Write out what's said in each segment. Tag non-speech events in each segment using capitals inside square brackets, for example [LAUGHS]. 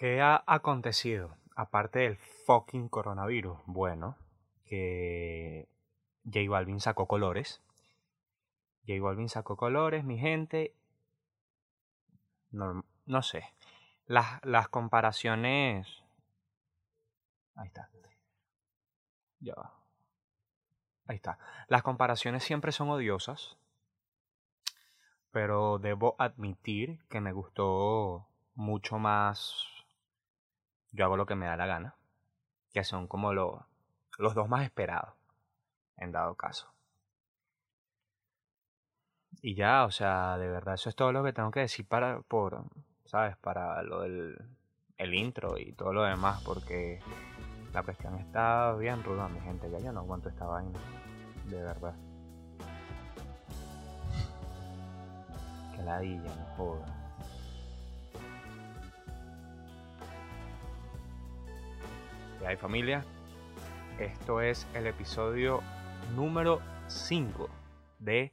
¿Qué ha acontecido? Aparte del fucking coronavirus. Bueno, que J Balvin sacó colores. J Balvin sacó colores, mi gente. No, no sé. Las, las comparaciones. Ahí está. Ya va. Ahí está. Las comparaciones siempre son odiosas. Pero debo admitir que me gustó mucho más yo hago lo que me da la gana, que son como los dos más esperados, en dado caso. Y ya, o sea, de verdad, eso es todo lo que tengo que decir para, por, ¿sabes? Para lo del el intro y todo lo demás, porque la cuestión está bien ruda, mi gente. Ya yo no aguanto esta vaina, de verdad. Que ladilla, me joda. ¿Qué hay familia? Esto es el episodio número 5 de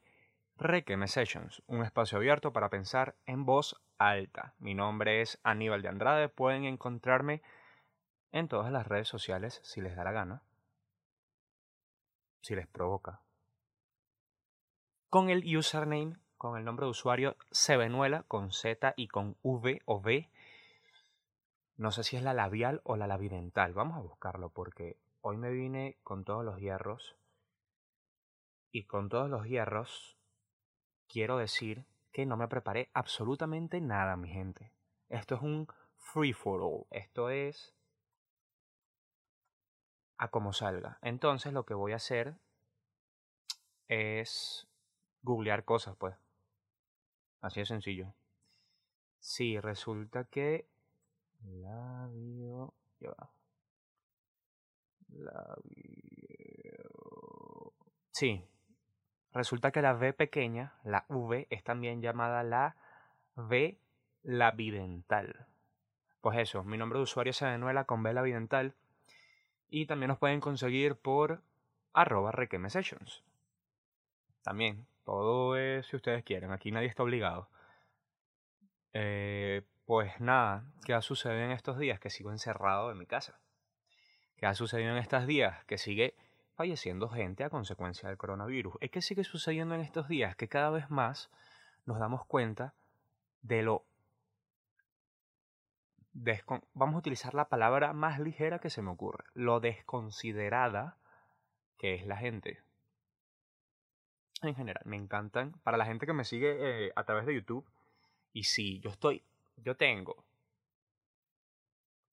Requeme Sessions, un espacio abierto para pensar en voz alta. Mi nombre es Aníbal de Andrade, pueden encontrarme en todas las redes sociales si les da la gana, si les provoca. Con el username, con el nombre de usuario Sevenuela, con Z y con V o V no sé si es la labial o la labidental. Vamos a buscarlo porque hoy me vine con todos los hierros. Y con todos los hierros quiero decir que no me preparé absolutamente nada, mi gente. Esto es un free for all. Esto es a como salga. Entonces lo que voy a hacer es googlear cosas, pues. Así de sencillo. Sí, resulta que Labio. Ya va. Labio. Sí. Resulta que la V pequeña, la V, es también llamada la V labidental. Pues eso, mi nombre de usuario es Venezuela con V labidental. Y también nos pueden conseguir por arroba requeme sessions. También, todo es si ustedes quieren, aquí nadie está obligado. Eh, pues nada, ¿qué ha sucedido en estos días? Que sigo encerrado en mi casa. ¿Qué ha sucedido en estos días? Que sigue falleciendo gente a consecuencia del coronavirus. Es que sigue sucediendo en estos días que cada vez más nos damos cuenta de lo... Vamos a utilizar la palabra más ligera que se me ocurre. Lo desconsiderada que es la gente. En general, me encantan. Para la gente que me sigue eh, a través de YouTube. Y sí, yo estoy yo tengo,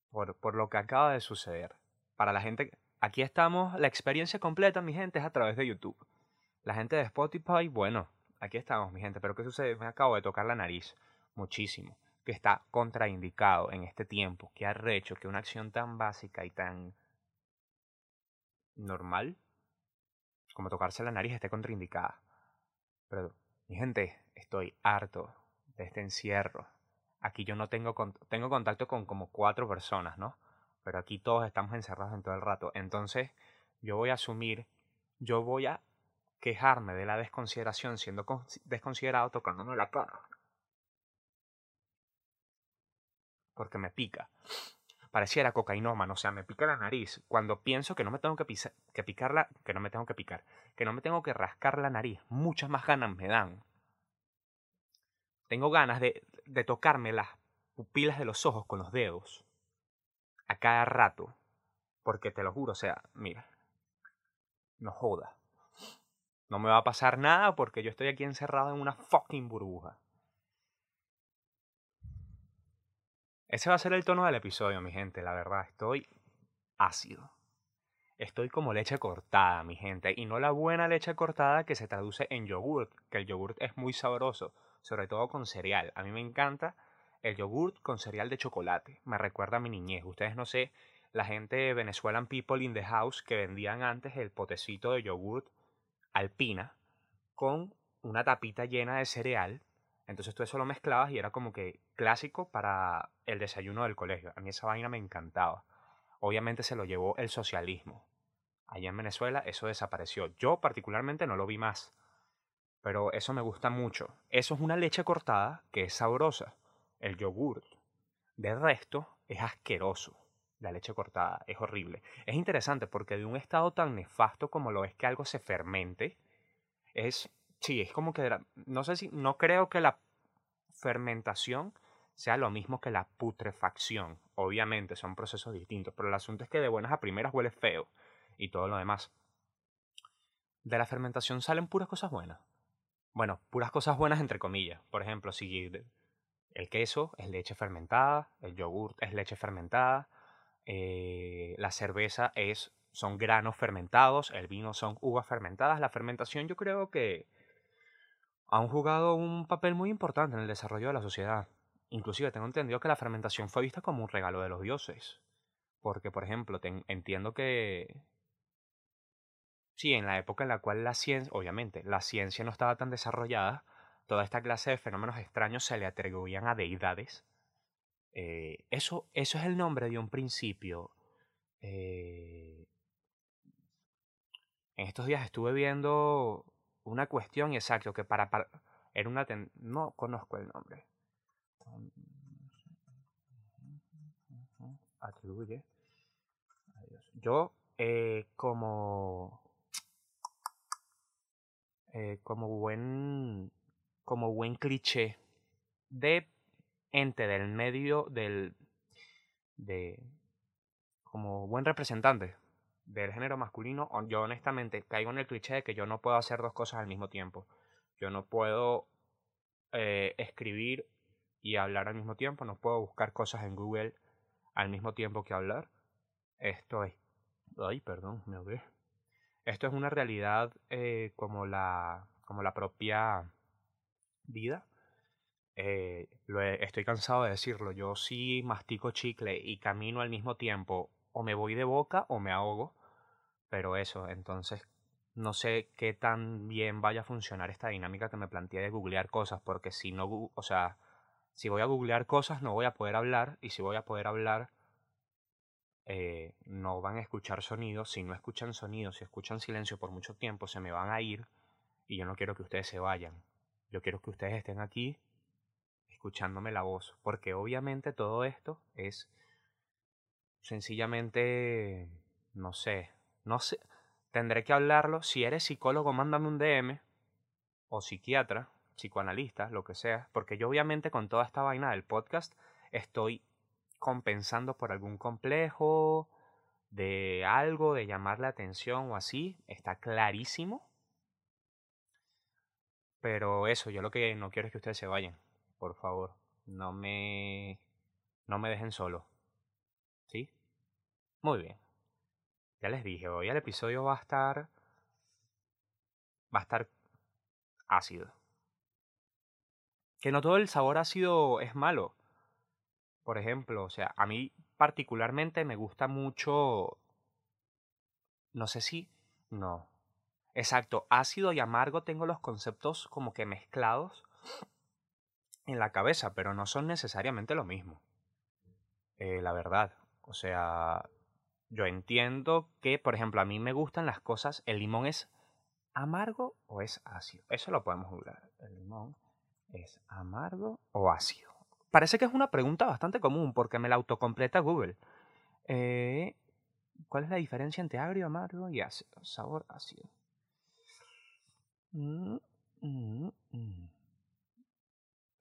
por, por lo que acaba de suceder, para la gente, aquí estamos, la experiencia completa, mi gente, es a través de YouTube. La gente de Spotify, bueno, aquí estamos, mi gente, pero ¿qué sucede? Me acabo de tocar la nariz, muchísimo, que está contraindicado en este tiempo, que ha hecho que una acción tan básica y tan normal como tocarse la nariz esté contraindicada. Pero, mi gente, estoy harto de este encierro, Aquí yo no tengo, tengo contacto con como cuatro personas, ¿no? Pero aquí todos estamos encerrados en todo el rato. Entonces, yo voy a asumir, yo voy a quejarme de la desconsideración siendo desconsiderado tocándome la cara. Porque me pica. Pareciera cocainómano, o sea, me pica la nariz. Cuando pienso que no me tengo que, que picarla, que no me tengo que picar, que no me tengo que rascar la nariz, muchas más ganas me dan. Tengo ganas de, de tocarme las pupilas de los ojos con los dedos a cada rato. Porque te lo juro, o sea, mira, no joda. No me va a pasar nada porque yo estoy aquí encerrado en una fucking burbuja. Ese va a ser el tono del episodio, mi gente, la verdad. Estoy ácido. Estoy como leche cortada, mi gente. Y no la buena leche cortada que se traduce en yogurt, que el yogurt es muy sabroso sobre todo con cereal. A mí me encanta el yogurt con cereal de chocolate. Me recuerda a mi niñez. Ustedes no sé, la gente de Venezuelan People in the House que vendían antes el potecito de yogurt alpina con una tapita llena de cereal. Entonces tú eso lo mezclabas y era como que clásico para el desayuno del colegio. A mí esa vaina me encantaba. Obviamente se lo llevó el socialismo. Allá en Venezuela eso desapareció. Yo particularmente no lo vi más pero eso me gusta mucho. Eso es una leche cortada que es sabrosa, el yogurt. De resto, es asqueroso. La leche cortada es horrible. Es interesante porque de un estado tan nefasto como lo es que algo se fermente, es, sí, es como que, no sé si, no creo que la fermentación sea lo mismo que la putrefacción. Obviamente son procesos distintos, pero el asunto es que de buenas a primeras huele feo y todo lo demás. De la fermentación salen puras cosas buenas. Bueno, puras cosas buenas entre comillas. Por ejemplo, si el queso es leche fermentada, el yogur es leche fermentada, eh, la cerveza es, son granos fermentados, el vino son uvas fermentadas. La fermentación yo creo que han jugado un papel muy importante en el desarrollo de la sociedad. Inclusive tengo entendido que la fermentación fue vista como un regalo de los dioses. Porque, por ejemplo, entiendo que... Sí, en la época en la cual la ciencia, obviamente, la ciencia no estaba tan desarrollada, toda esta clase de fenómenos extraños se le atribuían a deidades. Eh, eso, eso es el nombre de un principio. Eh, en estos días estuve viendo una cuestión exacto que para, era una no conozco el nombre atribuye yo eh, como eh, como buen como buen cliché de ente del medio del de como buen representante del género masculino, yo honestamente caigo en el cliché de que yo no puedo hacer dos cosas al mismo tiempo. Yo no puedo eh, escribir y hablar al mismo tiempo, no puedo buscar cosas en Google al mismo tiempo que hablar. Esto es... Ay, perdón, me ahogué. Esto es una realidad eh, como, la, como la propia vida. Eh, lo estoy cansado de decirlo. Yo sí mastico chicle y camino al mismo tiempo o me voy de boca o me ahogo. Pero eso, entonces no sé qué tan bien vaya a funcionar esta dinámica que me planteé de googlear cosas, porque si no, o sea, si voy a googlear cosas no voy a poder hablar y si voy a poder hablar eh, no van a escuchar sonidos, si no escuchan sonidos, si escuchan silencio por mucho tiempo se me van a ir y yo no quiero que ustedes se vayan, yo quiero que ustedes estén aquí escuchándome la voz, porque obviamente todo esto es sencillamente, no sé, no sé, tendré que hablarlo. Si eres psicólogo, mándame un DM, o psiquiatra, psicoanalista, lo que sea, porque yo obviamente con toda esta vaina del podcast estoy compensando por algún complejo de algo, de llamar la atención o así, está clarísimo. Pero eso, yo lo que no quiero es que ustedes se vayan, por favor, no me no me dejen solo. ¿Sí? Muy bien. Ya les dije, hoy el episodio va a estar. va a estar ácido. Que no todo el sabor ácido es malo. Por ejemplo, o sea, a mí particularmente me gusta mucho. No sé si. No. Exacto, ácido y amargo tengo los conceptos como que mezclados en la cabeza, pero no son necesariamente lo mismo. Eh, la verdad. O sea, yo entiendo que, por ejemplo, a mí me gustan las cosas, el limón es amargo o es ácido. Eso lo podemos jugar. El limón es amargo o ácido. Parece que es una pregunta bastante común porque me la autocompleta Google. Eh, ¿Cuál es la diferencia entre agrio, amargo y ácido? Sabor ácido. Mm, mm, mm.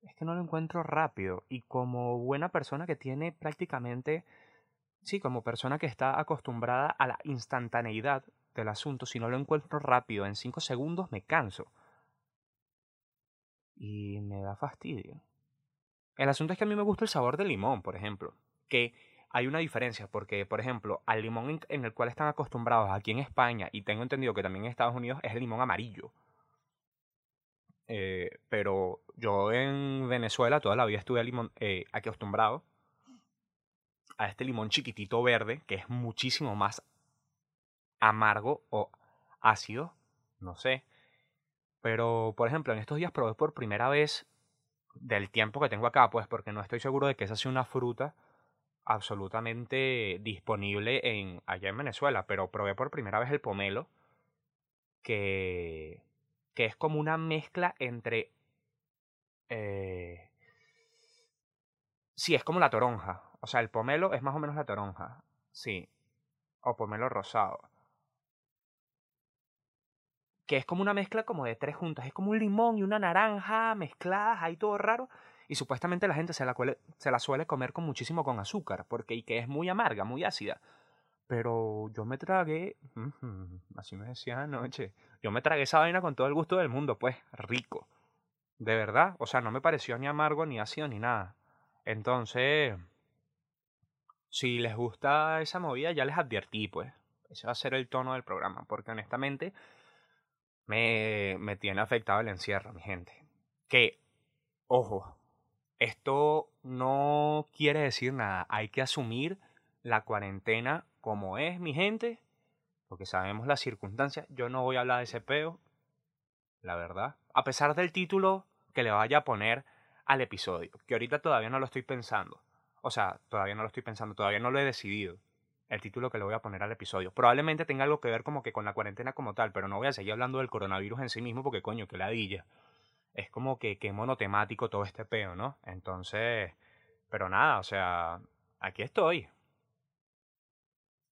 Es que no lo encuentro rápido y como buena persona que tiene prácticamente sí, como persona que está acostumbrada a la instantaneidad del asunto, si no lo encuentro rápido en cinco segundos, me canso. Y me da fastidio. El asunto es que a mí me gusta el sabor del limón, por ejemplo. Que hay una diferencia, porque, por ejemplo, al limón en el cual están acostumbrados aquí en España, y tengo entendido que también en Estados Unidos, es el limón amarillo. Eh, pero yo en Venezuela toda la vida estuve limón, eh, acostumbrado a este limón chiquitito verde, que es muchísimo más amargo o ácido, no sé. Pero, por ejemplo, en estos días probé por primera vez del tiempo que tengo acá, pues porque no estoy seguro de que esa sea una fruta absolutamente disponible en, allá en Venezuela, pero probé por primera vez el pomelo, que, que es como una mezcla entre... Eh, Sí, es como la toronja. O sea, el pomelo es más o menos la toronja. Sí. O pomelo rosado. Que es como una mezcla como de tres juntas. Es como un limón y una naranja mezcladas ahí todo raro. Y supuestamente la gente se la, se la suele comer con muchísimo con azúcar. Porque y que es muy amarga, muy ácida. Pero yo me tragué. Así me decía anoche. Yo me tragué esa vaina con todo el gusto del mundo, pues. Rico. De verdad. O sea, no me pareció ni amargo, ni ácido, ni nada. Entonces, si les gusta esa movida, ya les advertí, pues. Ese va a ser el tono del programa, porque honestamente me, me tiene afectado el encierro, mi gente. Que, ojo, esto no quiere decir nada. Hay que asumir la cuarentena como es, mi gente, porque sabemos las circunstancias. Yo no voy a hablar de ese peo, la verdad. A pesar del título que le vaya a poner al episodio, que ahorita todavía no lo estoy pensando. O sea, todavía no lo estoy pensando, todavía no lo he decidido. El título que le voy a poner al episodio. Probablemente tenga algo que ver como que con la cuarentena como tal, pero no voy a seguir hablando del coronavirus en sí mismo porque coño, que ladilla. Es como que, que monotemático todo este peo, ¿no? Entonces, pero nada, o sea, aquí estoy.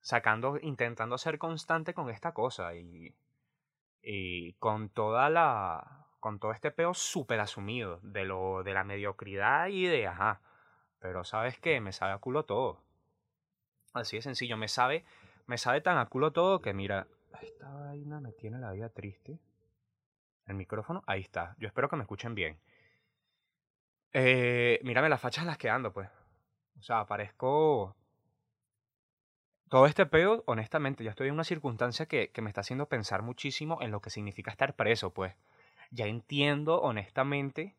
Sacando, intentando ser constante con esta cosa y, y con toda la, con todo este peo súper asumido de lo de la mediocridad y de ajá. Pero sabes qué, me sabe a culo todo. Así de sencillo, me sabe, me sabe tan a culo todo que mira, esta vaina me tiene la vida triste. El micrófono, ahí está. Yo espero que me escuchen bien. Eh, mírame las fachas las que ando, pues. O sea, parezco... Todo este peo, honestamente, ya estoy en una circunstancia que, que me está haciendo pensar muchísimo en lo que significa estar preso, pues ya entiendo honestamente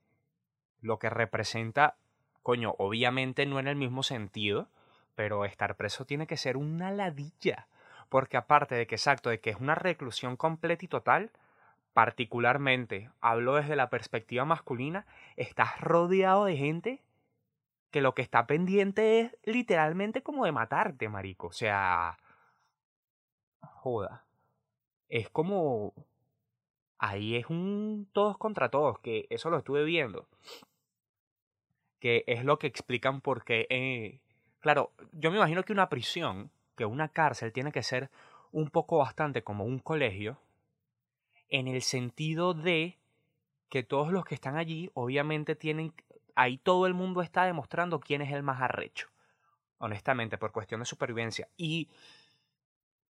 lo que representa, coño, obviamente no en el mismo sentido, pero estar preso tiene que ser una ladilla, porque aparte de que exacto, de que es una reclusión completa y total, particularmente, hablo desde la perspectiva masculina, estás rodeado de gente que lo que está pendiente es literalmente como de matarte, marico. O sea, joda. Es como ahí es un todos contra todos, que eso lo estuve viendo. Que es lo que explican porque, eh, claro, yo me imagino que una prisión, que una cárcel tiene que ser un poco bastante como un colegio, en el sentido de que todos los que están allí, obviamente tienen, ahí todo el mundo está demostrando quién es el más arrecho, honestamente, por cuestión de supervivencia. Y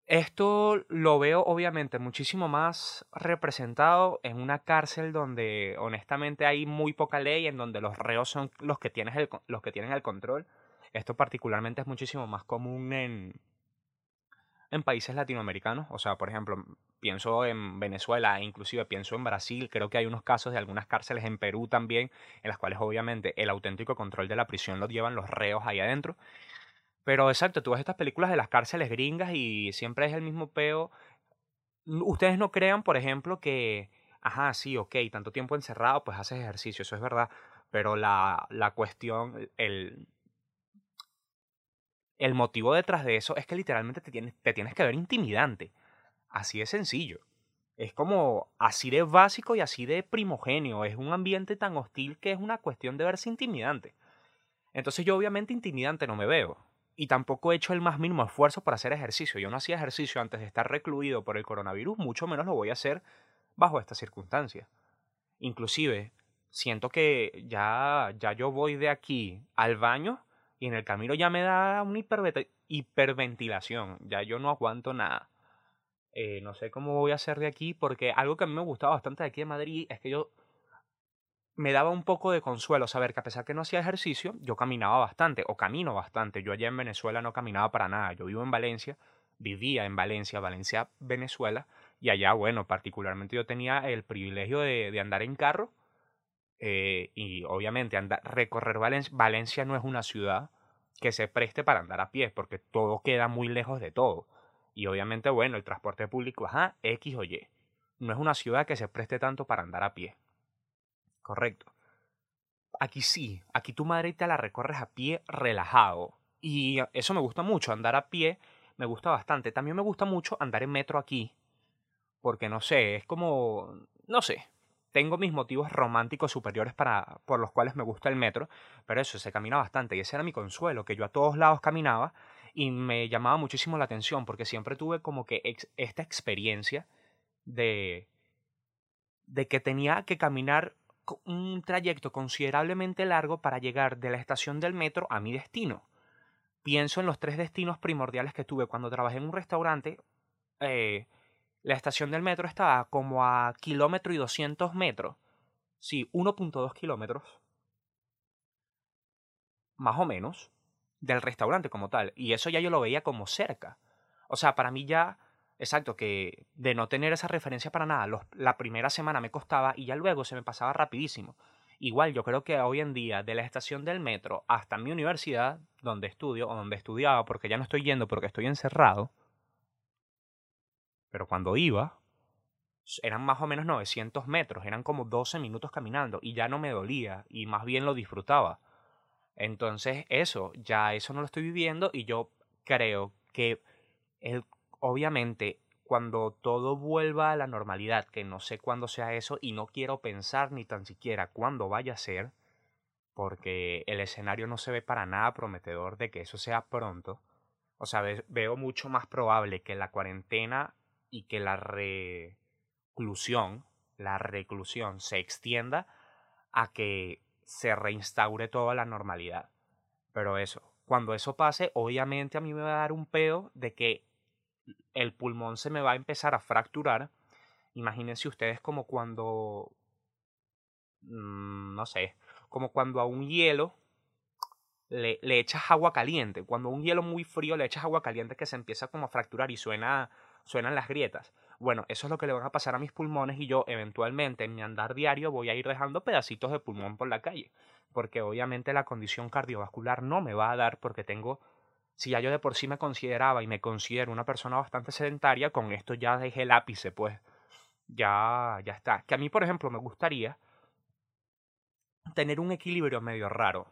esto lo veo obviamente muchísimo más representado en una cárcel donde honestamente hay muy poca ley, en donde los reos son los que, tienes el, los que tienen el control. Esto particularmente es muchísimo más común en, en países latinoamericanos. O sea, por ejemplo, pienso en Venezuela, inclusive pienso en Brasil. Creo que hay unos casos de algunas cárceles en Perú también, en las cuales obviamente el auténtico control de la prisión lo llevan los reos ahí adentro. Pero exacto, tú ves estas películas de las cárceles gringas y siempre es el mismo peo. Ustedes no crean, por ejemplo, que, ajá, sí, ok, tanto tiempo encerrado, pues haces ejercicio, eso es verdad. Pero la, la cuestión, el, el motivo detrás de eso es que literalmente te tienes, te tienes que ver intimidante. Así de sencillo. Es como así de básico y así de primogenio. Es un ambiente tan hostil que es una cuestión de verse intimidante. Entonces yo obviamente intimidante no me veo y tampoco he hecho el más mínimo esfuerzo para hacer ejercicio. Yo no hacía ejercicio antes de estar recluido por el coronavirus, mucho menos lo voy a hacer bajo estas circunstancias. Inclusive, siento que ya, ya yo voy de aquí al baño y en el camino ya me da una hiperventilación, ya yo no aguanto nada. Eh, no sé cómo voy a hacer de aquí porque algo que a mí me gustaba bastante de aquí en Madrid es que yo me daba un poco de consuelo saber que a pesar que no hacía ejercicio, yo caminaba bastante o camino bastante. Yo allá en Venezuela no caminaba para nada. Yo vivo en Valencia, vivía en Valencia, Valencia, Venezuela, y allá, bueno, particularmente yo tenía el privilegio de, andar en carro eh, y obviamente andar, recorrer Valencia. Valencia no es una ciudad que se preste para andar a pie porque todo queda muy lejos de todo. Y obviamente, bueno, el transporte público, ajá, X o Y. No es una ciudad que se preste tanto para andar a pie. Correcto. Aquí sí, aquí tu madre te la recorres a pie relajado. Y eso me gusta mucho, andar a pie me gusta bastante. También me gusta mucho andar en metro aquí. Porque no sé, es como, no sé, tengo mis motivos románticos superiores para, por los cuales me gusta el metro, pero eso, se camina bastante y ese era mi consuelo, que yo a todos lados caminaba y me llamaba muchísimo la atención porque siempre tuve como que esta experiencia de, de que tenía que caminar un trayecto considerablemente largo para llegar de la estación del metro a mi destino. Pienso en los tres destinos primordiales que tuve cuando trabajé en un restaurante. Eh, la estación del metro estaba como a kilómetro y 200 metros. Sí, 1.2 kilómetros. Más o menos. Del restaurante como tal. Y eso ya yo lo veía como cerca. O sea, para mí ya, exacto, que de no tener esa referencia para nada, la primera semana me costaba y ya luego se me pasaba rapidísimo. Igual yo creo que hoy en día, de la estación del metro hasta mi universidad, donde estudio o donde estudiaba, porque ya no estoy yendo porque estoy encerrado, pero cuando iba, eran más o menos 900 metros, eran como 12 minutos caminando y ya no me dolía y más bien lo disfrutaba. Entonces eso, ya eso no lo estoy viviendo y yo creo que obviamente cuando todo vuelva a la normalidad, que no sé cuándo sea eso y no quiero pensar ni tan siquiera cuándo vaya a ser, porque el escenario no se ve para nada prometedor de que eso sea pronto. O sea, veo mucho más probable que la cuarentena y que la reclusión, la reclusión se extienda a que se reinstaure toda la normalidad. Pero eso, cuando eso pase, obviamente a mí me va a dar un pedo de que el pulmón se me va a empezar a fracturar. Imagínense ustedes como cuando, mm, no sé, como cuando a un hielo le, le, echas agua caliente. Cuando a un hielo muy frío le echas agua caliente que se empieza como a fracturar y suena suenan las grietas. Bueno, eso es lo que le van a pasar a mis pulmones y yo eventualmente en mi andar diario voy a ir dejando pedacitos de pulmón por la calle, porque obviamente la condición cardiovascular no me va a dar porque tengo, si ya yo de por sí me consideraba y me considero una persona bastante sedentaria, con esto ya dejé el ápice, pues ya, ya está. Que a mí, por ejemplo, me gustaría tener un equilibrio medio raro,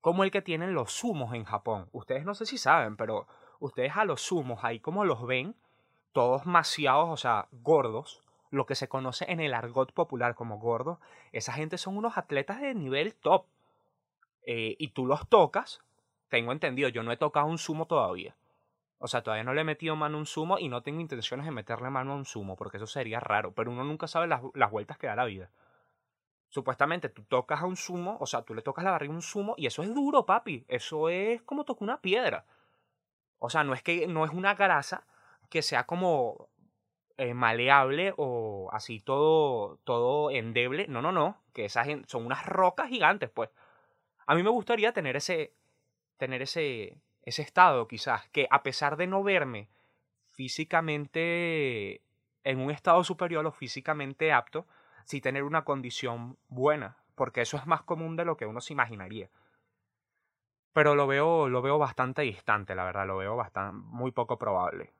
como el que tienen los sumos en Japón. Ustedes no sé si saben, pero ustedes a los sumos ahí como los ven, todos maciados, o sea, gordos, lo que se conoce en el argot popular como gordos, esa gente son unos atletas de nivel top. Eh, y tú los tocas, tengo entendido, yo no he tocado un sumo todavía. O sea, todavía no le he metido mano a un sumo y no tengo intenciones de meterle mano a un sumo, porque eso sería raro, pero uno nunca sabe las, las vueltas que da la vida. Supuestamente tú tocas a un sumo, o sea, tú le tocas la barriga a un sumo y eso es duro, papi. Eso es como tocar una piedra. O sea, no es que no es una grasa, que sea como eh, maleable o así todo, todo endeble. No, no, no. Que esas son unas rocas gigantes, pues. A mí me gustaría tener ese, tener ese, ese estado, quizás, que a pesar de no verme físicamente en un estado superior o físicamente apto, sí tener una condición buena, porque eso es más común de lo que uno se imaginaría. Pero lo veo, lo veo bastante distante, la verdad, lo veo bastante, muy poco probable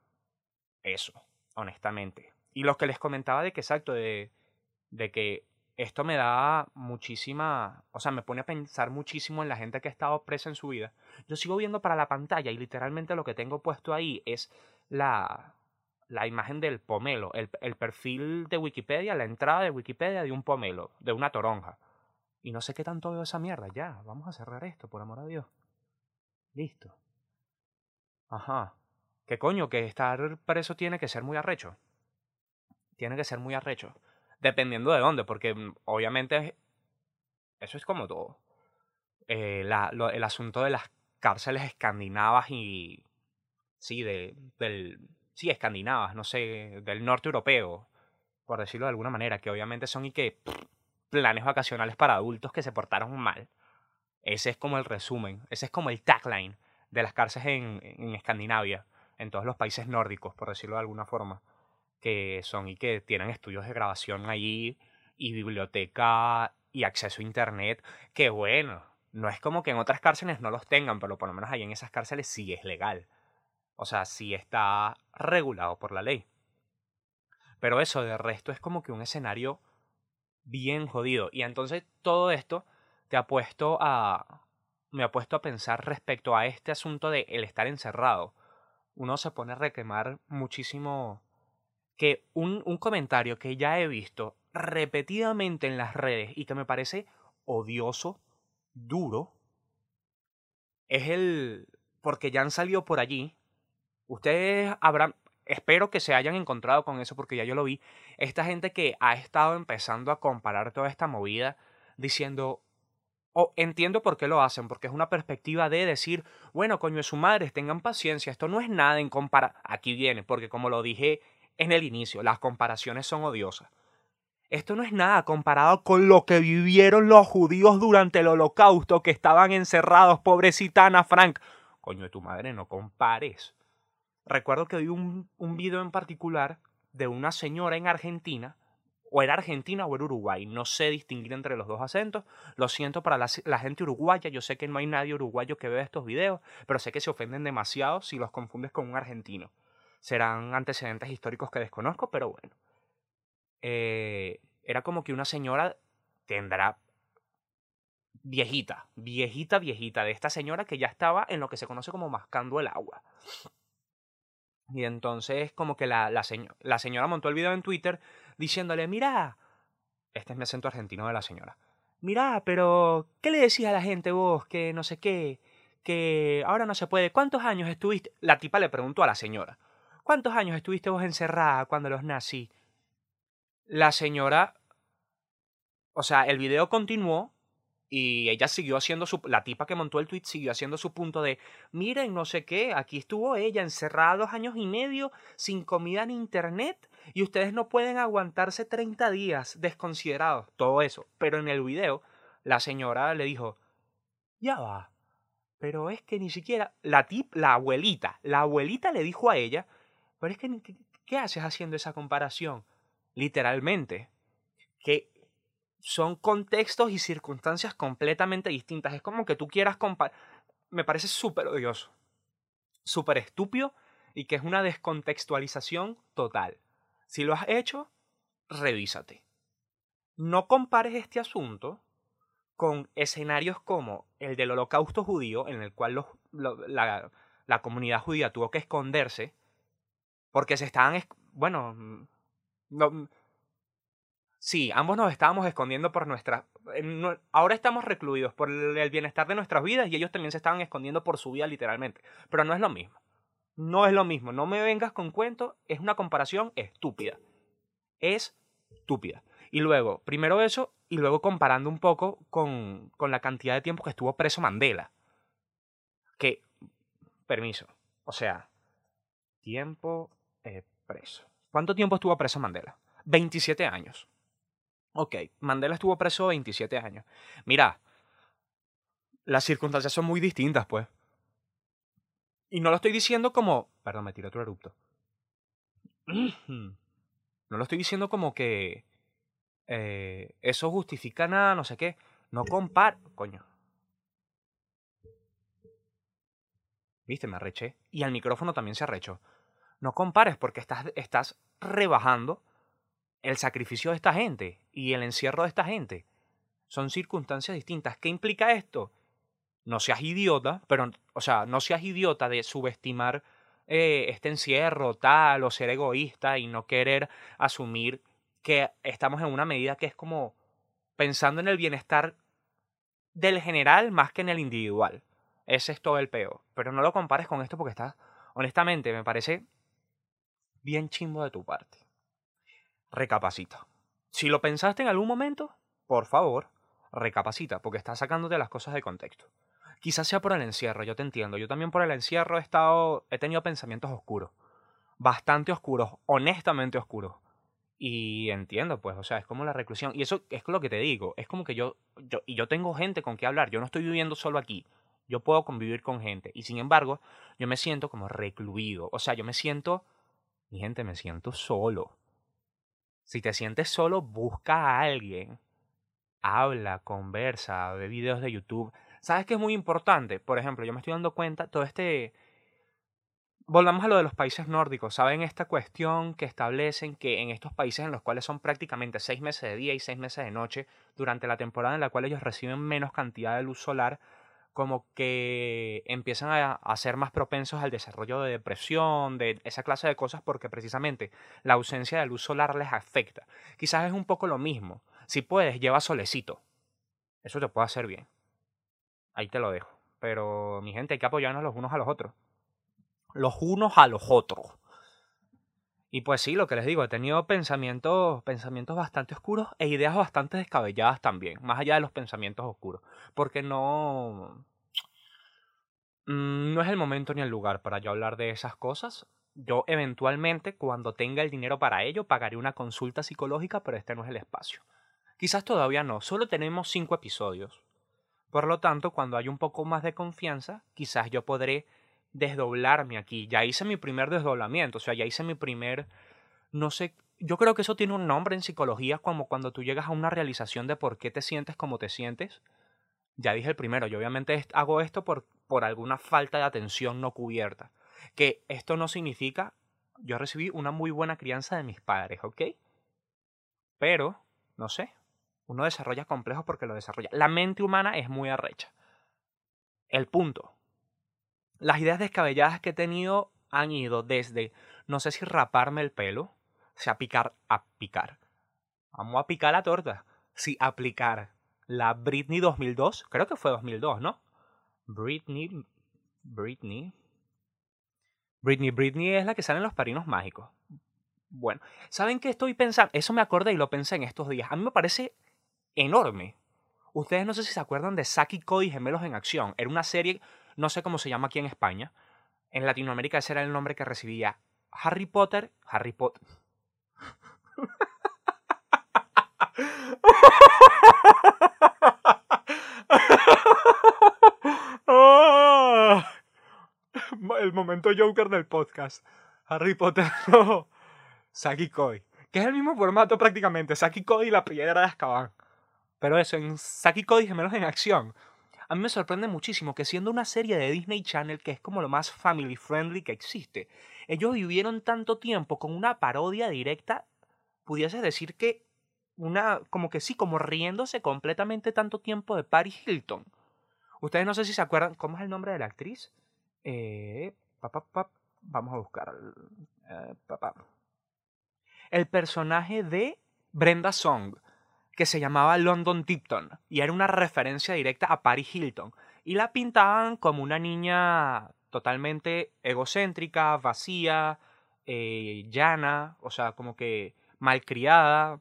eso, honestamente. Y lo que les comentaba de que, exacto, de, de que esto me da muchísima, o sea, me pone a pensar muchísimo en la gente que ha estado presa en su vida. Yo sigo viendo para la pantalla y literalmente lo que tengo puesto ahí es la, la imagen del pomelo, el, el perfil de Wikipedia, la entrada de Wikipedia de un pomelo, de una toronja. Y no sé qué tanto veo esa mierda. Ya, vamos a cerrar esto, por amor a Dios. Listo. Ajá. ¿Qué coño? Que estar preso tiene que ser muy arrecho. Tiene que ser muy arrecho. Dependiendo de dónde, porque mm, obviamente eso es como todo. Eh, el asunto de las cárceles escandinavas y. Sí, de, del. Sí, escandinavas, no sé, del norte europeo, por decirlo de alguna manera, que obviamente son y que. planes vacacionales para adultos que se portaron mal. Ese es como el resumen, ese es como el tagline de las cárceles en, en Escandinavia en todos los países nórdicos, por decirlo de alguna forma, que son y que tienen estudios de grabación allí y biblioteca y acceso a internet, que bueno, no es como que en otras cárceles no los tengan, pero por lo menos ahí en esas cárceles sí es legal. O sea, sí está regulado por la ley. Pero eso de resto es como que un escenario bien jodido. Y entonces todo esto te ha puesto a. me ha puesto a pensar respecto a este asunto de el estar encerrado uno se pone a requemar muchísimo que un, un comentario que ya he visto repetidamente en las redes y que me parece odioso, duro, es el... porque ya han salido por allí. Ustedes habrán... Espero que se hayan encontrado con eso porque ya yo lo vi. Esta gente que ha estado empezando a comparar toda esta movida diciendo, o entiendo por qué lo hacen, porque es una perspectiva de decir, bueno, coño de su madre, tengan paciencia, esto no es nada en compara. Aquí viene, porque como lo dije en el inicio, las comparaciones son odiosas. Esto no es nada comparado con lo que vivieron los judíos durante el holocausto, que estaban encerrados, pobrecita Ana Frank. Coño de tu madre, no compares. Recuerdo que vi un, un video en particular de una señora en Argentina o era Argentina o era Uruguay. No sé distinguir entre los dos acentos. Lo siento para la, gente uruguaya. Yo sé que no hay nadie uruguayo que vea estos videos, pero sé que se ofenden demasiado si los confundes con un argentino. Serán antecedentes históricos que desconozco, pero bueno. Eh, era como que una señora tendrá viejita, viejita, viejita, de esta señora que ya estaba en lo que se conoce como mascando el agua. Y entonces como que la, la, la señora montó el video en Twitter diciéndole, mira, este es mi acento argentino de la señora, mira, pero ¿qué le decís a la gente vos que no sé qué, que ahora no se puede? ¿Cuántos años estuviste? La tipa le preguntó a la señora, ¿cuántos años estuviste vos encerrada cuando los nací? La señora, o sea, el video continuó y ella siguió haciendo su. La tipa que montó el tweet siguió haciendo su punto de. Miren, no sé qué, aquí estuvo ella encerrada dos años y medio, sin comida ni internet, y ustedes no pueden aguantarse 30 días desconsiderados. Todo eso. Pero en el video, la señora le dijo: Ya va. Pero es que ni siquiera. La tip, la abuelita, la abuelita le dijo a ella: Pero es que. ¿Qué haces haciendo esa comparación? Literalmente. Que son contextos y circunstancias completamente distintas. Es como que tú quieras comparar. Me parece súper odioso, súper estúpido y que es una descontextualización total. Si lo has hecho, revísate. No compares este asunto con escenarios como el del holocausto judío, en el cual la, la comunidad judía tuvo que esconderse porque se estaban, bueno, no, Sí, ambos nos estábamos escondiendo por nuestra... Ahora estamos recluidos por el bienestar de nuestras vidas y ellos también se estaban escondiendo por su vida literalmente. Pero no es lo mismo. No es lo mismo. No me vengas con cuento. Es una comparación estúpida. Es estúpida. Y luego, primero eso, y luego comparando un poco con, con la cantidad de tiempo que estuvo preso Mandela. Que, permiso, o sea, tiempo preso. ¿Cuánto tiempo estuvo preso Mandela? 27 años. Ok, Mandela estuvo preso 27 años. Mira, las circunstancias son muy distintas, pues. Y no lo estoy diciendo como... Perdón, me tiré otro erupto. [CLEARS THROAT] No lo estoy diciendo como que... Eh, eso justifica nada, no sé qué. No compar... Coño. Viste, me arreché. Y al micrófono también se arrechó. No compares porque estás, estás rebajando el sacrificio de esta gente y el encierro de esta gente. Son circunstancias distintas. ¿Qué implica esto? No seas idiota, pero, o sea, no seas idiota de subestimar eh, este encierro tal o ser egoísta y no querer asumir que estamos en una medida que es como pensando en el bienestar del general más que en el individual. Ese es todo el peo. Pero no lo compares con esto porque estás, honestamente, me parece bien chimbo de tu parte recapacita. Si lo pensaste en algún momento, por favor, recapacita, porque estás sacándote las cosas de contexto. Quizás sea por el encierro, yo te entiendo. Yo también por el encierro he estado, he tenido pensamientos oscuros, bastante oscuros, honestamente oscuros. Y entiendo, pues, o sea, es como la reclusión. Y eso es lo que te digo. Es como que yo, yo, y yo tengo gente con que hablar. Yo no estoy viviendo solo aquí. Yo puedo convivir con gente. Y sin embargo, yo me siento como recluido. O sea, yo me siento, mi gente, me siento solo. Si te sientes solo, busca a alguien. Habla, conversa, ve videos de YouTube. ¿Sabes qué es muy importante? Por ejemplo, yo me estoy dando cuenta, todo este... Volvamos a lo de los países nórdicos. ¿Saben esta cuestión que establecen que en estos países en los cuales son prácticamente seis meses de día y seis meses de noche, durante la temporada en la cual ellos reciben menos cantidad de luz solar, como que empiezan a, ser más propensos al desarrollo de depresión, de esa clase de cosas, porque precisamente la ausencia de luz solar les afecta. Quizás es un poco lo mismo. Si puedes, lleva solecito. Eso te puede hacer bien. Ahí te lo dejo. Pero, mi gente, hay que apoyarnos los unos a los otros. Los unos a los otros. Y pues sí, lo que les digo, he tenido pensamientos, pensamientos bastante oscuros e ideas bastante descabelladas también, más allá de los pensamientos oscuros. Porque no... mm, No es el momento ni el lugar para yo hablar de esas cosas. Yo eventualmente, cuando tenga el dinero para ello, pagaré una consulta psicológica, pero este no es el espacio. Quizás todavía no, solo tenemos cinco episodios. Por lo tanto, cuando hay un poco más de confianza, quizás yo podré desdoblarme aquí. Ya hice mi primer desdoblamiento, o sea, ya hice mi primer, no sé, yo creo que eso tiene un nombre en psicología como cuando tú llegas a una realización de por qué te sientes como te sientes. Ya dije el primero, yo obviamente hago esto por, por alguna falta de atención no cubierta. Que esto no significa, yo recibí una muy buena crianza de mis padres, ¿ok? Pero, no sé, uno desarrolla complejos porque lo desarrolla. La mente humana es muy arrecha. El punto. Las ideas descabelladas que he tenido han ido desde, no sé si raparme el pelo, o sea, picar, a picar. Vamos a picar la torta. Sí, aplicar la Britney 2002, creo que fue 2002, ¿no? Britney, Britney. Britney, Britney es la que sale en Los Parinos Mágicos. Bueno, ¿saben qué estoy pensando? Eso me acordé y lo pensé en estos días. A mí me parece enorme. Ustedes no sé si se acuerdan de Saki Cody Gemelos en Acción. Era una serie, no sé cómo se llama aquí en España. En Latinoamérica ese era el nombre que recibía Harry Potter. Harry Potter. [LAUGHS] El momento Joker del podcast. Harry Potter, [LAUGHS] no. Saki Cody. Que es el mismo formato prácticamente. Saki Cody y la piedra de Azkaban. Pero eso, en Saki Cody Gemelos en Acción. A mí me sorprende muchísimo que siendo una serie de Disney Channel que es como lo más family friendly que existe, ellos vivieron tanto tiempo con una parodia directa, pudiese decir que una, como que sí, como riéndose completamente tanto tiempo de Paris Hilton. Ustedes no sé si se acuerdan, ¿cómo es el nombre de la actriz? Eh, pa, pa, vamos a buscar. eh. El personaje de Brenda Song, que se llamaba London Tipton, y era una referencia directa a Paris Hilton. Y la pintaban como una niña totalmente egocéntrica, vacía, eh, llana, o sea, como que malcriada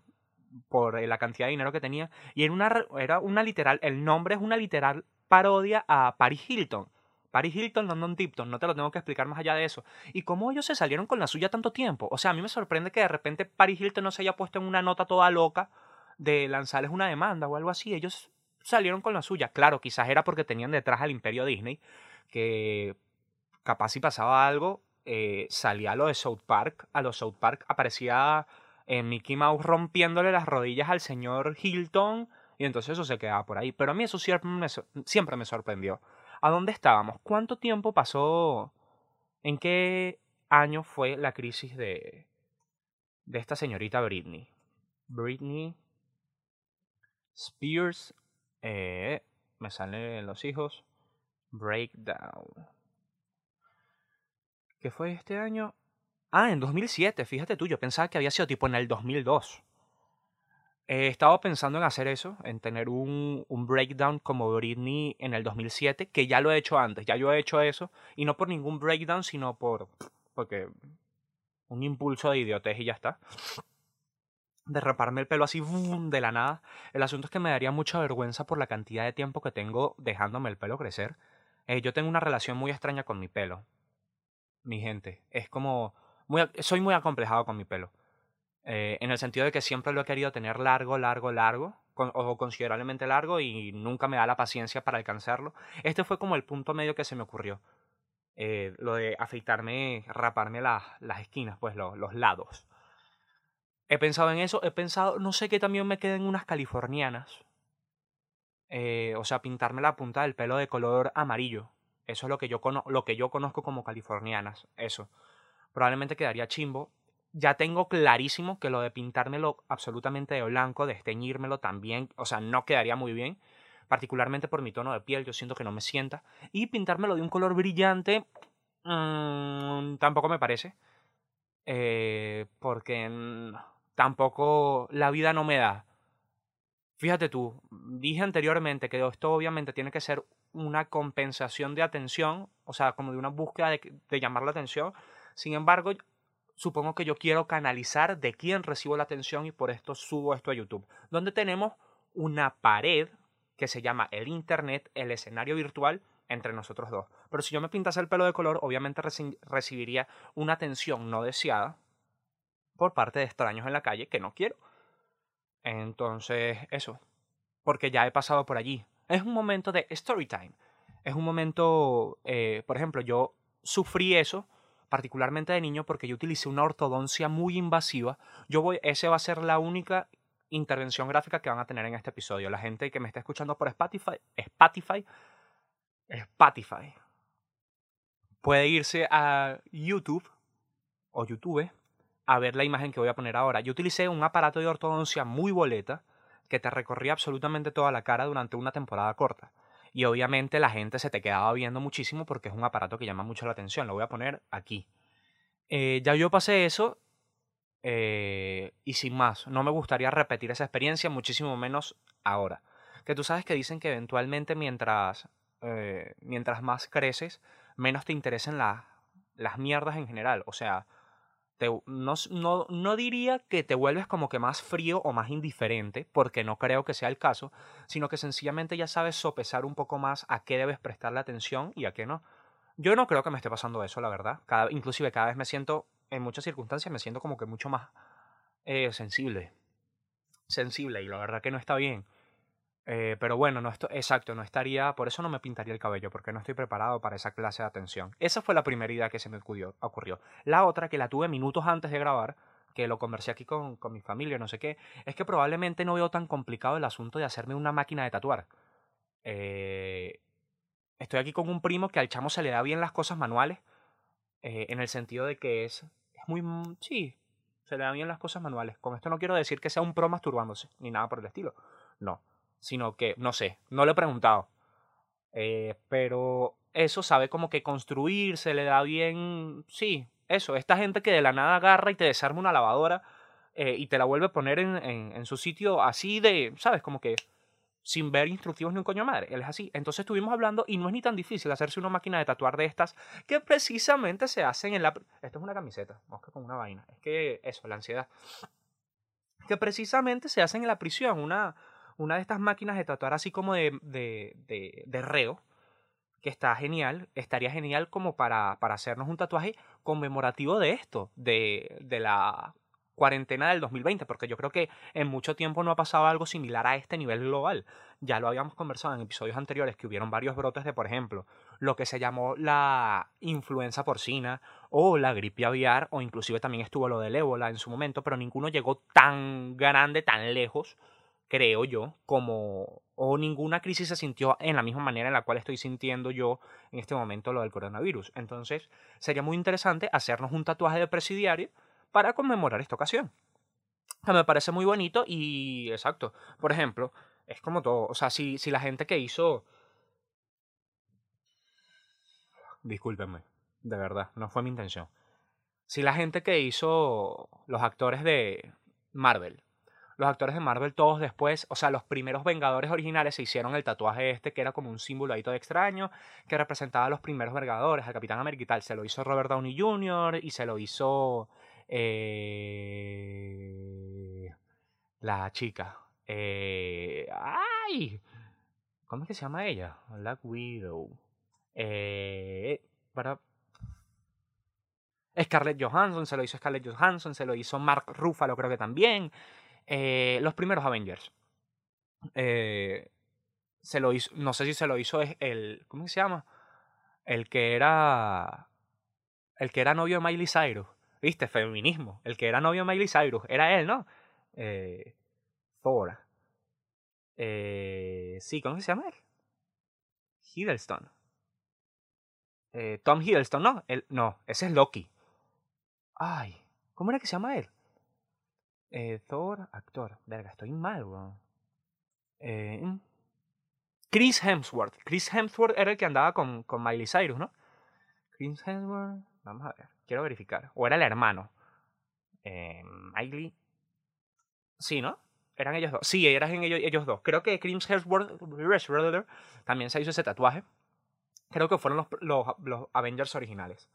por eh, la cantidad de dinero que tenía. Y era una, era una literal, el nombre es una literal parodia a Paris Hilton. Paris Hilton, London Tipton, no te lo tengo que explicar más allá de eso. Y cómo ellos se salieron con la suya tanto tiempo. O sea, a mí me sorprende que de repente Paris Hilton no se haya puesto en una nota toda loca de lanzarles una demanda o algo así. Ellos salieron con la suya. Claro, quizás era porque tenían detrás al imperio Disney, que capaz si pasaba algo, eh, salía lo de South Park. A los South Park aparecía eh, Mickey Mouse rompiéndole las rodillas al señor Hilton y entonces eso se quedaba por ahí. Pero a mí eso siempre me, siempre me sorprendió. ¿A dónde estábamos? ¿Cuánto tiempo pasó? ¿En qué año fue la crisis de, de esta señorita Britney? Britney Spears. eh, me salen los hijos. Breakdown. ¿Qué fue este año? Ah, en 2007, fíjate tú, yo pensaba que había sido tipo en el 2002. He estado pensando en hacer eso, en tener un, un breakdown como Britney en el 2007, que ya lo he hecho antes, ya yo he hecho eso, y no por ningún breakdown, sino por, porque un impulso de idiotez y ya está. De raparme el pelo así de la nada. El asunto es que me daría mucha vergüenza por la cantidad de tiempo que tengo dejándome el pelo crecer. Eh, yo tengo una relación muy extraña con mi pelo. Mi gente. Es como... Muy, soy muy acomplejado con mi pelo. Eh, en el sentido de que siempre lo he querido tener largo, largo, largo. con- o considerablemente largo y nunca me da la paciencia para alcanzarlo. Este fue como el punto medio que se me ocurrió. Eh, lo de afeitarme, raparme las, las esquinas, pues lo- los lados. He pensado en eso, he pensado, no sé qué también me queden unas californianas. Eh, o sea, pintarme la punta del pelo de color amarillo. Eso es lo que yo, cono- lo que yo conozco como californianas. Eso. Probablemente quedaría chimbo. Ya tengo clarísimo que lo de pintármelo absolutamente de blanco, de esteñírmelo también, o sea, no quedaría muy bien. particularmente por mi tono de piel, yo siento que no me sienta. Y pintármelo de un color brillante mm, tampoco me parece. Eh, porque tampoco la vida no me da. Fíjate tú, dije anteriormente que esto obviamente tiene que ser una compensación de atención, o sea, como de una búsqueda de, de llamar la atención. Sin embargo, supongo que yo quiero canalizar de quién recibo la atención y por esto subo esto a YouTube, donde tenemos una pared que se llama el Internet, el escenario virtual entre nosotros dos. Pero si yo me pintase el pelo de color, obviamente recibiría una atención no deseada por parte de extraños en la calle que no quiero. Entonces, eso, porque ya he pasado por allí. Es un momento de story time. Es un momento, eh, por ejemplo, yo sufrí eso particularmente de niño porque yo utilicé una ortodoncia muy invasiva. Yo voy, ese va a ser la única intervención gráfica que van a tener en este episodio. La gente que me está escuchando por Spotify, Spotify, Spotify, puede irse a YouTube o YouTube a ver la imagen que voy a poner ahora. Yo utilicé un aparato de ortodoncia muy boleta que te recorría absolutamente toda la cara durante una temporada corta. Y obviamente la gente se te quedaba viendo muchísimo porque es un aparato que llama mucho la atención. Lo voy a poner aquí. Eh, ya yo pasé eso eh, y sin más, no me gustaría repetir esa experiencia, muchísimo menos ahora. Que tú sabes que dicen que eventualmente mientras, eh, mientras más creces, menos te interesen las mierdas en general. O sea, no, no, no, diría que te vuelves como que más frío o más indiferente, porque no creo que sea el caso, sino que sencillamente ya sabes sopesar un poco más a qué debes prestarle atención y a qué no. Yo no creo que me esté pasando eso, la verdad. Cada, inclusive cada vez me siento en muchas circunstancias me siento como que mucho más eh, sensible. Sensible, y la verdad que no está bien. Eh, pero bueno, no esto, exacto, no estaría, por eso no me pintaría el cabello, porque no estoy preparado para esa clase de atención. Esa fue la primera idea que se me ocurrió. ocurrió. La otra, que la tuve minutos antes de grabar, que lo conversé aquí con, con mi familia, no sé qué, es que probablemente no veo tan complicado el asunto de hacerme una máquina de tatuar. Eh, estoy aquí con un primo que al chamo se le da bien las cosas manuales, en el sentido de que es muy... Mm, sí, se le dan bien las cosas manuales. Con esto no quiero decir que sea un pro masturbándose, ni nada por el estilo. No, sino que, no sé, no le he preguntado. Eh, pero eso sabe como que construir, se le da bien... Sí, eso, esta gente que de la nada agarra y te desarma una lavadora eh, y te la vuelve a poner en, en su sitio así de, ¿sabes? Como que sin ver instructivos ni un coño madre. Él es así. Entonces estuvimos hablando y no es ni tan difícil hacerse una máquina de tatuar de estas que precisamente se hacen en la... Esto es una camiseta, mosca con una vaina. Es que eso, la ansiedad. Que precisamente se hacen en la prisión. Una, una de estas máquinas de tatuar así como de, de, de, reo. Que está genial. Estaría genial como para, para hacernos un tatuaje conmemorativo de esto. De, de la cuarentena del 2020, porque yo creo que en mucho tiempo no ha pasado algo similar a este nivel global. Ya lo habíamos conversado en episodios anteriores, que hubieron varios brotes de, por ejemplo, lo que se llamó la influenza porcina o la gripe aviar, o inclusive también estuvo lo del ébola en su momento, pero ninguno llegó tan grande, tan lejos, creo yo, como... o ninguna crisis se sintió en la misma manera en la cual estoy sintiendo yo en este momento lo del coronavirus. Entonces, sería muy interesante hacernos un tatuaje de presidiario para conmemorar esta ocasión. me parece muy bonito y exacto. Por ejemplo, es como todo. O sea, si, si la gente que hizo... Discúlpenme, de verdad, no fue mi intención. Si la gente que hizo los actores de Marvel, los actores de Marvel todos después, o sea, los primeros Vengadores originales se hicieron el tatuaje este que era como un símbolo ahí todo extraño, que representaba a los primeros Vengadores, al Capitán América y tal. Se lo hizo Robert Downey Jr. y se lo hizo eh, la chica. Eh, ¡Ay! ¿Cómo es que se llama ella? Black Widow. Eh, para... Scarlett Johansson, se lo hizo Scarlett Johansson, se lo hizo Mark Ruffalo, creo que también. Eh, los primeros Avengers. Eh, se lo no sé si se lo hizo el, ¿cómo se llama? El que era, el que era novio de Miley Cyrus. ¿Viste? Feminismo. El que era novio de Miley Cyrus. Era él, ¿no? Eh, Thor. Eh, sí, ¿cómo se llama él? Hiddleston. Eh, Tom Hiddleston, ¿no? No, ese es Loki. Ay, ¿cómo era que se llama él? Eh, Thor, actor. Verga, estoy mal, weón. Eh. Chris Hemsworth. Chris Hemsworth era el que andaba con, con Miley Cyrus, ¿no? Chris Hemsworth. Vamos a ver. Quiero verificar. O era el hermano. Eh, Miley. Sí, ¿no? Eran ellos dos. Sí, eran ellos, ellos dos. Creo que Chris Hemsworth también se hizo ese tatuaje. Creo que fueron los, los, los Avengers originales.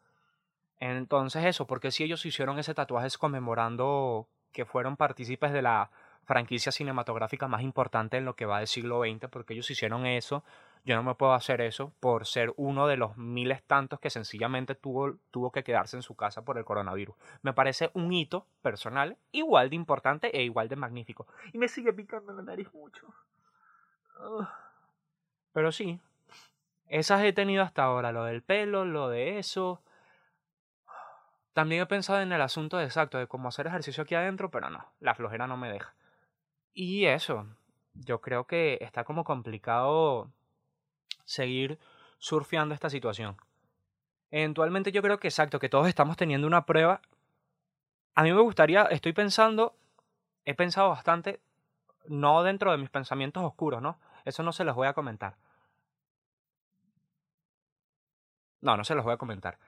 Entonces eso, porque si ellos hicieron ese tatuaje es conmemorando que fueron partícipes de la franquicia cinematográfica más importante en lo que va del siglo XX, porque ellos hicieron eso, yo no me puedo hacer eso por ser uno de los miles tantos que sencillamente tuvo, tuvo que quedarse en su casa por el coronavirus. Me parece un hito personal igual de importante e igual de magnífico. Y me sigue picando la nariz mucho. Pero sí, esas he tenido hasta ahora, lo del pelo, lo de eso. También he pensado en el asunto exacto de cómo hacer ejercicio aquí adentro, pero no, la flojera no me deja. Y eso, yo creo que está como complicado seguir surfeando esta situación. Eventualmente yo creo que exacto, que todos estamos teniendo una prueba. A mí me gustaría, estoy pensando, he pensado bastante, no dentro de mis pensamientos oscuros, ¿no? Eso no se los voy a comentar. No, no se los voy a comentar.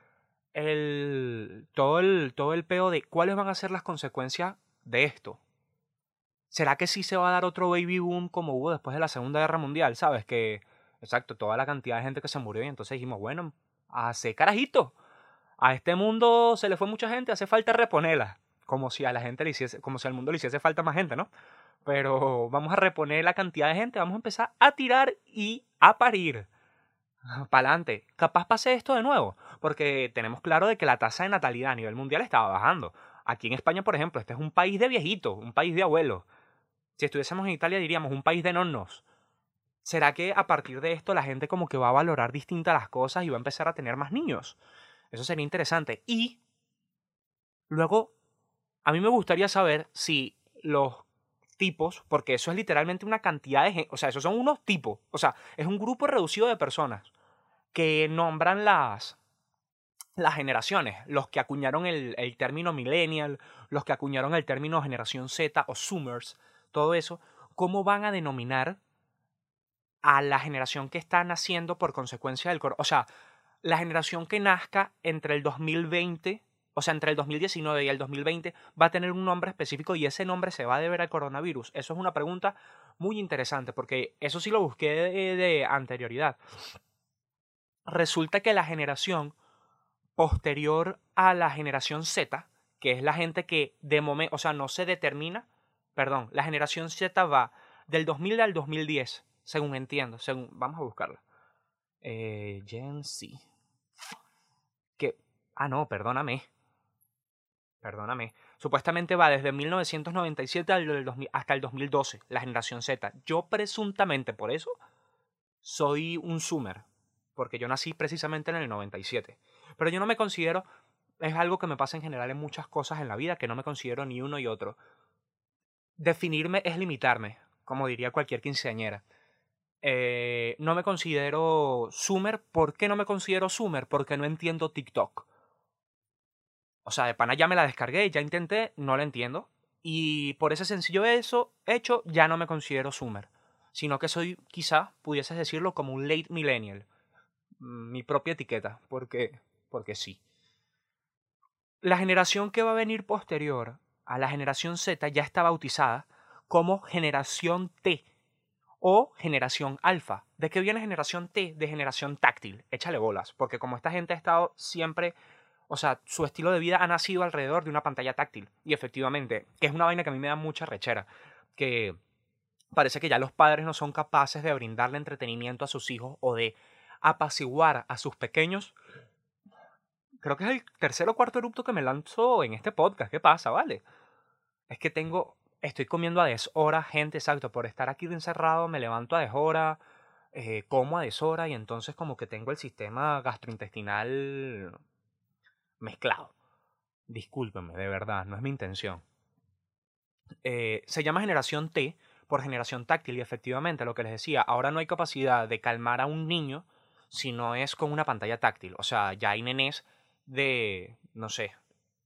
El, todo, el, todo el peo de cuáles van a ser las consecuencias de esto. ¿Será que sí se va a dar otro baby boom como hubo después de la Segunda Guerra Mundial? ¿Sabes? Que, exacto, toda la cantidad de gente que se murió y entonces dijimos, bueno, hace carajito. A este mundo se le fue mucha gente, hace falta reponerla. Como si a la gente le hiciese, como si al mundo le hiciese falta más gente, ¿no? Pero vamos a reponer la cantidad de gente, vamos a empezar a tirar y a parir. Para adelante. Capaz pase esto de nuevo, porque tenemos claro de que la tasa de natalidad a nivel mundial estaba bajando. Aquí en España, por ejemplo, este es un país de viejitos, un país de abuelos. Si estuviésemos en Italia diríamos un país de nonos. ¿Será que a partir de esto la gente como que va a valorar distintas las cosas y va a empezar a tener más niños? Eso sería interesante. Y luego, a mí me gustaría saber si los tipos, porque eso es literalmente una cantidad de gente, o sea, esos son unos tipos, o sea, es un grupo reducido de personas que nombran las, las generaciones, los que acuñaron el, el término millennial, los que acuñaron el término generación Z o Zoomers, todo eso, ¿cómo van a denominar a la generación que está naciendo por consecuencia del... O sea, la generación que nazca entre el 2020 o sea, entre el 2019 y el 2020, va a tener un nombre específico y ese nombre se va a deber al coronavirus? Eso es una pregunta muy interesante porque eso sí lo busqué de, anterioridad. Resulta que la generación posterior a la generación Z, que es la gente que de momento, o sea, no se determina, perdón, la generación Z va del 2000 al 2010, según entiendo, según, vamos a buscarla. Eh, Gen Z. Que, ah, no, perdóname, perdóname, supuestamente va desde 1997 hasta el 2012, la generación Z. Yo presuntamente por eso soy un Zoomer, porque yo nací precisamente en el 97. Pero yo no me considero, es algo que me pasa en general en muchas cosas en la vida, que no me considero ni uno y otro. Definirme es limitarme, como diría cualquier quinceañera. Eh, no me considero Zoomer. ¿Por qué no me considero Zoomer? Porque no entiendo TikTok. O sea, de pana ya me la descargué, ya intenté, no la entiendo. Y por ese sencillo eso, hecho, ya no me considero Zoomer. Sino que soy, quizá, pudieses decirlo, como un late millennial. Mm, mi propia etiqueta, porque, porque sí. La generación que va a venir posterior a la generación Z ya está bautizada como generación T o generación alfa. ¿De qué viene generación T? De generación táctil. Échale bolas, porque como esta gente ha estado siempre o sea, su estilo de vida ha nacido alrededor de una pantalla táctil. Y efectivamente, que es una vaina que a mí me da mucha rechera. Que parece que ya los padres no son capaces de brindarle entretenimiento a sus hijos o de apaciguar a sus pequeños. Creo que es el tercer o cuarto erupto que me lanzo en este podcast. ¿Qué pasa, vale? Es que tengo. Estoy comiendo a deshora, gente, exacto. Por estar aquí encerrado, me levanto a deshora, eh, como a deshora y entonces, como que tengo el sistema gastrointestinal mezclado. Discúlpenme, de verdad, no es mi intención. Eh, se llama generación T por generación táctil y efectivamente lo que les decía, ahora no hay capacidad de calmar a un niño si no es con una pantalla táctil. O sea, ya hay nenes de, no sé,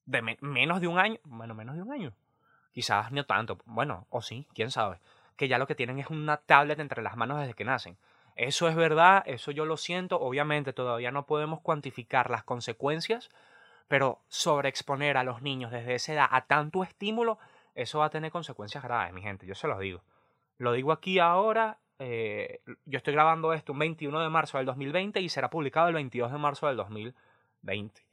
de menos de un año, bueno, menos de un año. Quizás no tanto, bueno, o sí, quién sabe. Que ya lo que tienen es una tablet entre las manos desde que nacen. Eso es verdad, eso yo lo siento. Obviamente todavía no podemos cuantificar las consecuencias, pero sobreexponer a los niños desde esa edad a tanto estímulo, eso va a tener consecuencias graves, mi gente, yo se los digo. Lo digo aquí ahora, eh, yo estoy grabando esto un 21 de marzo del 2020 y será publicado el 22 de marzo del 2020.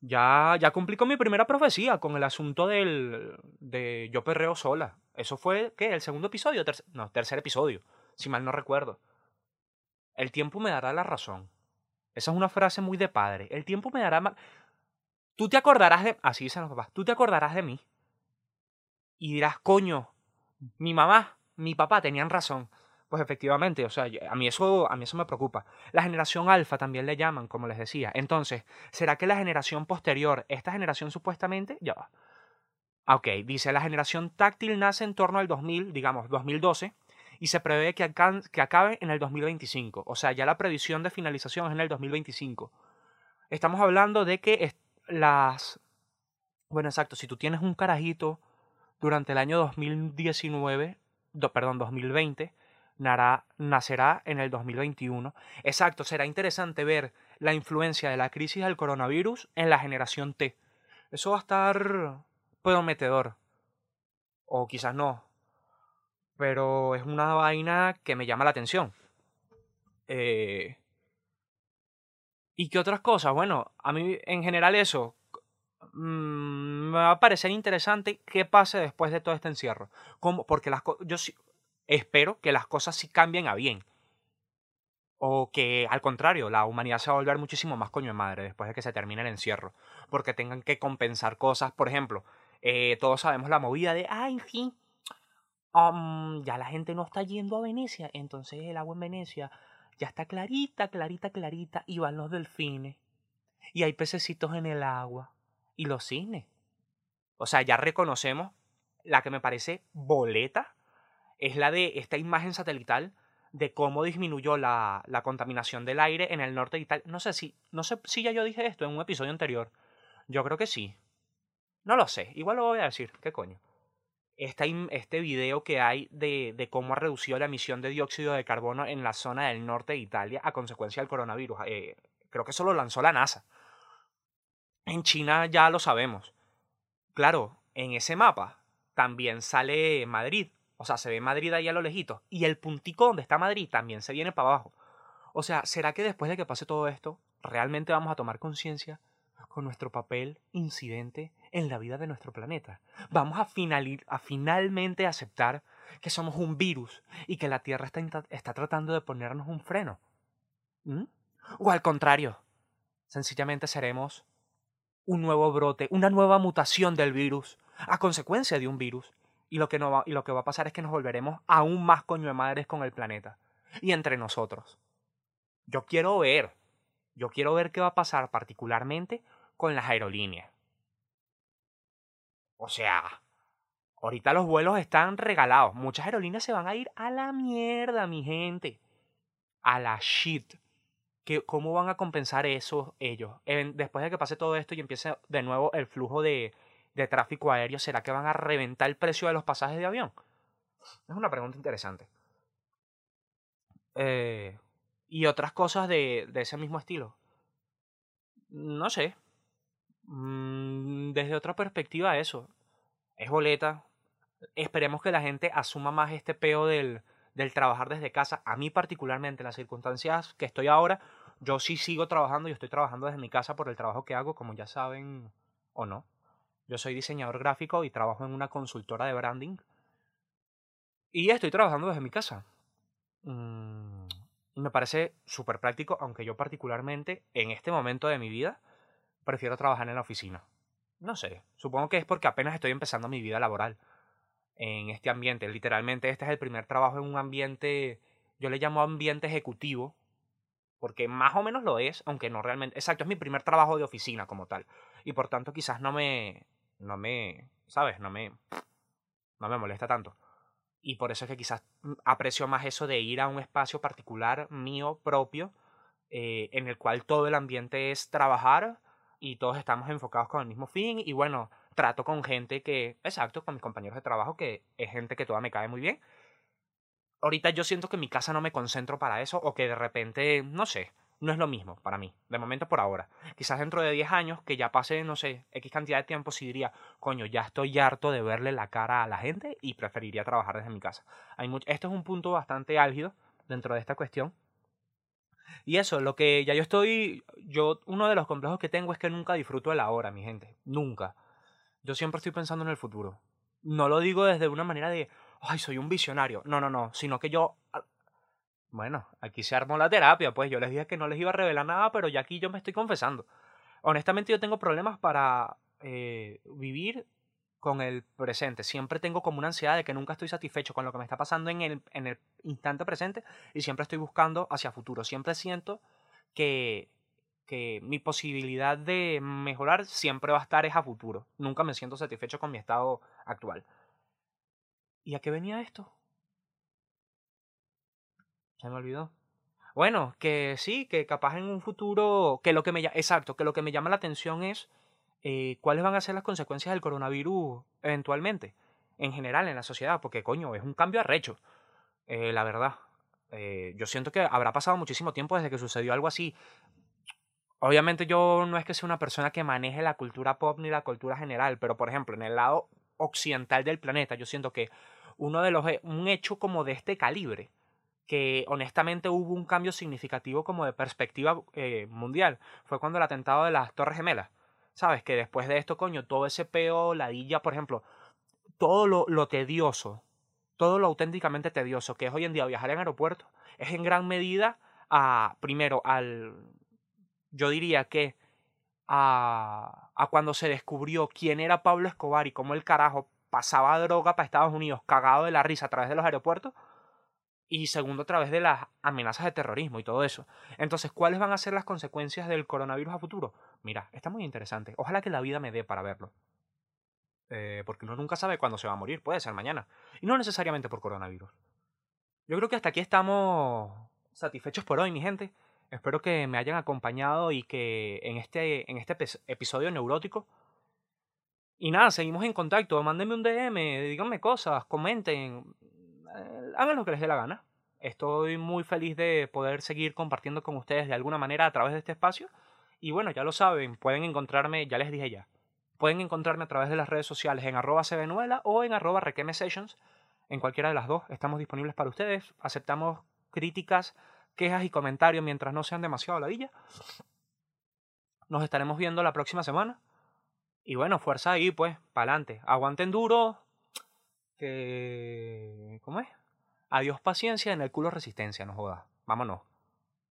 Ya, ya cumplí con mi primera profecía, con el asunto del, de Yo Perreo Sola. Eso fue, ¿qué? ¿El segundo episodio? no, tercer episodio, si mal no recuerdo. El tiempo me dará la razón. Esa es una frase muy de padre. El tiempo me dará... Tú te acordarás de... Así dicen los papás. Tú te acordarás de mí. Y dirás, coño, mi mamá, mi papá tenían razón. Pues efectivamente, o sea, a mí eso, a mí eso me preocupa. La generación alfa también le llaman, como les decía. Entonces, ¿será que la generación posterior, esta generación supuestamente, ya va? Ah, ok, dice, la generación táctil nace en torno al 2000, digamos, 2012, y se prevé que, que acabe en el 2025. O sea, ya la previsión de finalización es en el 2025. Estamos hablando de que las... Bueno, exacto, si tú tienes un carajito durante el año 2019, perdón, 2020, nacerá en el 2021. Exacto, será interesante ver la influencia de la crisis del coronavirus en la generación T. Eso va a estar prometedor. O quizás no. Pero es una vaina que me llama la atención. Eh... ¿Y qué otras cosas? Bueno, a mí en general eso. Mm, me va a parecer interesante qué pase después de todo este encierro. ¿Cómo? Porque las yo espero que las cosas sí cambien a bien. O que al contrario, la humanidad se va a volver muchísimo más coño de madre después de que se termine el encierro. Porque tengan que compensar cosas. Por ejemplo, eh, todos sabemos la movida de, ay, en fin, um, ya la gente no está yendo a Venecia. Entonces el agua en Venecia ya está clarita, clarita, clarita. Y van los delfines. Y hay pececitos en el agua. Y los cisnes. O sea, ya reconocemos la que me parece boleta es la de esta imagen satelital de cómo disminuyó la, la, contaminación del aire en el norte de Italia. No sé si, no sé si ya yo dije esto en un episodio anterior. Yo creo que sí. No lo sé, igual lo voy a decir, ¿qué coño? Este, este video que hay de, de, cómo ha reducido la emisión de dióxido de carbono en la zona del norte de Italia a consecuencia del coronavirus. Eh, creo que eso lo lanzó la NASA. En China ya lo sabemos. Claro, en ese mapa también sale Madrid, o sea, se ve Madrid ahí a lo lejito. Y el puntico donde está Madrid también se viene para abajo. O sea, ¿será que después de que pase todo esto, realmente vamos a tomar conciencia con nuestro papel incidente en la vida de nuestro planeta? ¿Vamos a, a finalmente aceptar que somos un virus y que la Tierra está, está tratando de ponernos un freno? ¿Mm? ¿O al contrario? Sencillamente seremos un nuevo brote, una nueva mutación del virus, a consecuencia de un virus y lo, que no va, y lo que va a pasar es que nos volveremos aún más coño de madres con el planeta. Y entre nosotros. Yo quiero ver. Yo quiero ver qué va a pasar particularmente con las aerolíneas. O sea, ahorita los vuelos están regalados. Muchas aerolíneas se van a ir a la mierda, mi gente. A la shit. ¿Cómo van a compensar eso ellos? después de que pase todo esto y empiece de nuevo el flujo de, de tráfico aéreo, ¿será que van a reventar el precio de los pasajes de avión? Es una pregunta interesante. Eh, y otras cosas de, de, ese mismo estilo. No sé. Mm, desde otra perspectiva, eso. Es boleta. Esperemos que la gente asuma más este peo del, del trabajar desde casa. A mí particularmente, en las circunstancias que estoy ahora, yo sí sigo trabajando y estoy trabajando desde mi casa por el trabajo que hago, como ya saben o no. Yo soy diseñador gráfico y trabajo en una consultora de branding. Y estoy trabajando desde mi casa. Mm, y me parece súper práctico, aunque yo particularmente en este momento de mi vida prefiero trabajar en la oficina. No sé, supongo que es porque apenas estoy empezando mi vida laboral en este ambiente. Literalmente este es el primer trabajo en un ambiente, yo le llamo ambiente ejecutivo, porque más o menos lo es, aunque no realmente. Exacto, es mi primer trabajo de oficina como tal. Y por tanto quizás no me, no me, ¿sabes? No me, no me molesta tanto. Y por eso es que quizás aprecio más eso de ir a un espacio particular mío propio, eh, en el cual todo el ambiente es trabajar y todos estamos enfocados con el mismo fin. Y bueno, trato con gente que, exacto, con mis compañeros de trabajo, que es gente que toda me cae muy bien. ahorita yo siento que en mi casa no me concentro para eso o que de repente, no sé, no es lo mismo para mí, de momento por ahora. Quizás dentro de 10 años, que ya pase, no sé, X cantidad de tiempo, sí diría, coño, ya estoy harto de verle la cara a la gente y preferiría trabajar desde mi casa. Hay Esto es un punto bastante álgido dentro de esta cuestión. Y eso, lo que ya yo estoy, yo, uno de los complejos que tengo es que nunca disfruto de la hora, mi gente, nunca. Yo siempre estoy pensando en el futuro. No lo digo desde una manera de, ay, soy un visionario. No, no, no, sino que yo bueno, aquí se armó la terapia, pues yo les dije que no les iba a revelar nada, pero ya aquí yo me estoy confesando. Honestamente yo tengo problemas para eh, vivir con el presente. Siempre tengo como una ansiedad de que nunca estoy satisfecho con lo que me está pasando en el, en el instante presente y siempre estoy buscando hacia futuro. Siempre siento que, que mi posibilidad de mejorar siempre va a estar es a futuro. Nunca me siento satisfecho con mi estado actual. ¿Y a qué venía esto? Se me olvidó. Bueno, que sí, que capaz en un futuro, que lo que me exacto, que lo que me llama la atención es eh, cuáles van a ser las consecuencias del coronavirus eventualmente, en general en la sociedad, porque coño, es un cambio arrecho, eh, la verdad. Eh, yo siento que habrá pasado muchísimo tiempo desde que sucedió algo así. Obviamente yo no es que sea una persona que maneje la cultura pop ni la cultura general, pero por ejemplo, en el lado occidental del planeta, yo siento que uno de los un hecho como de este calibre que honestamente hubo un cambio significativo como de perspectiva eh, mundial. Fue cuando el atentado de las Torres Gemelas. ¿Sabes? Que después de esto, coño, todo ese peo, ladilla, por ejemplo, todo lo, lo tedioso, todo lo auténticamente tedioso que es hoy en día viajar en aeropuertos, es en gran medida a, primero, al, yo diría que a, a cuando se descubrió quién era Pablo Escobar y cómo el carajo pasaba droga para Estados Unidos cagado de la risa a través de los aeropuertos, y segundo a través de las amenazas de terrorismo y todo eso. Entonces, ¿cuáles van a ser las consecuencias del coronavirus a futuro? Mira, está muy interesante. Ojalá que la vida me dé para verlo. Eh, porque uno nunca sabe cuándo se va a morir, puede ser mañana. Y no necesariamente por coronavirus. Yo creo que hasta aquí estamos satisfechos por hoy, mi gente. Espero que me hayan acompañado y que en este, en este episodio neurótico. Y nada, seguimos en contacto. Mándenme un DM, díganme cosas, comenten hagan lo que les dé la gana. Estoy muy feliz de poder seguir compartiendo con ustedes de alguna manera a través de este espacio. Y bueno, ya lo saben, pueden encontrarme, ya les dije ya, pueden encontrarme a través de las redes sociales en arroba cbenuela o en arroba sessions. En cualquiera de las dos estamos disponibles para ustedes. Aceptamos críticas, quejas y comentarios mientras no sean demasiado ladilla. Nos estaremos viendo la próxima semana. Y bueno, fuerza ahí, pues, para adelante. Aguanten duro, que... ¿Cómo es? Adiós paciencia, en el culo resistencia, no jodas. Vámonos.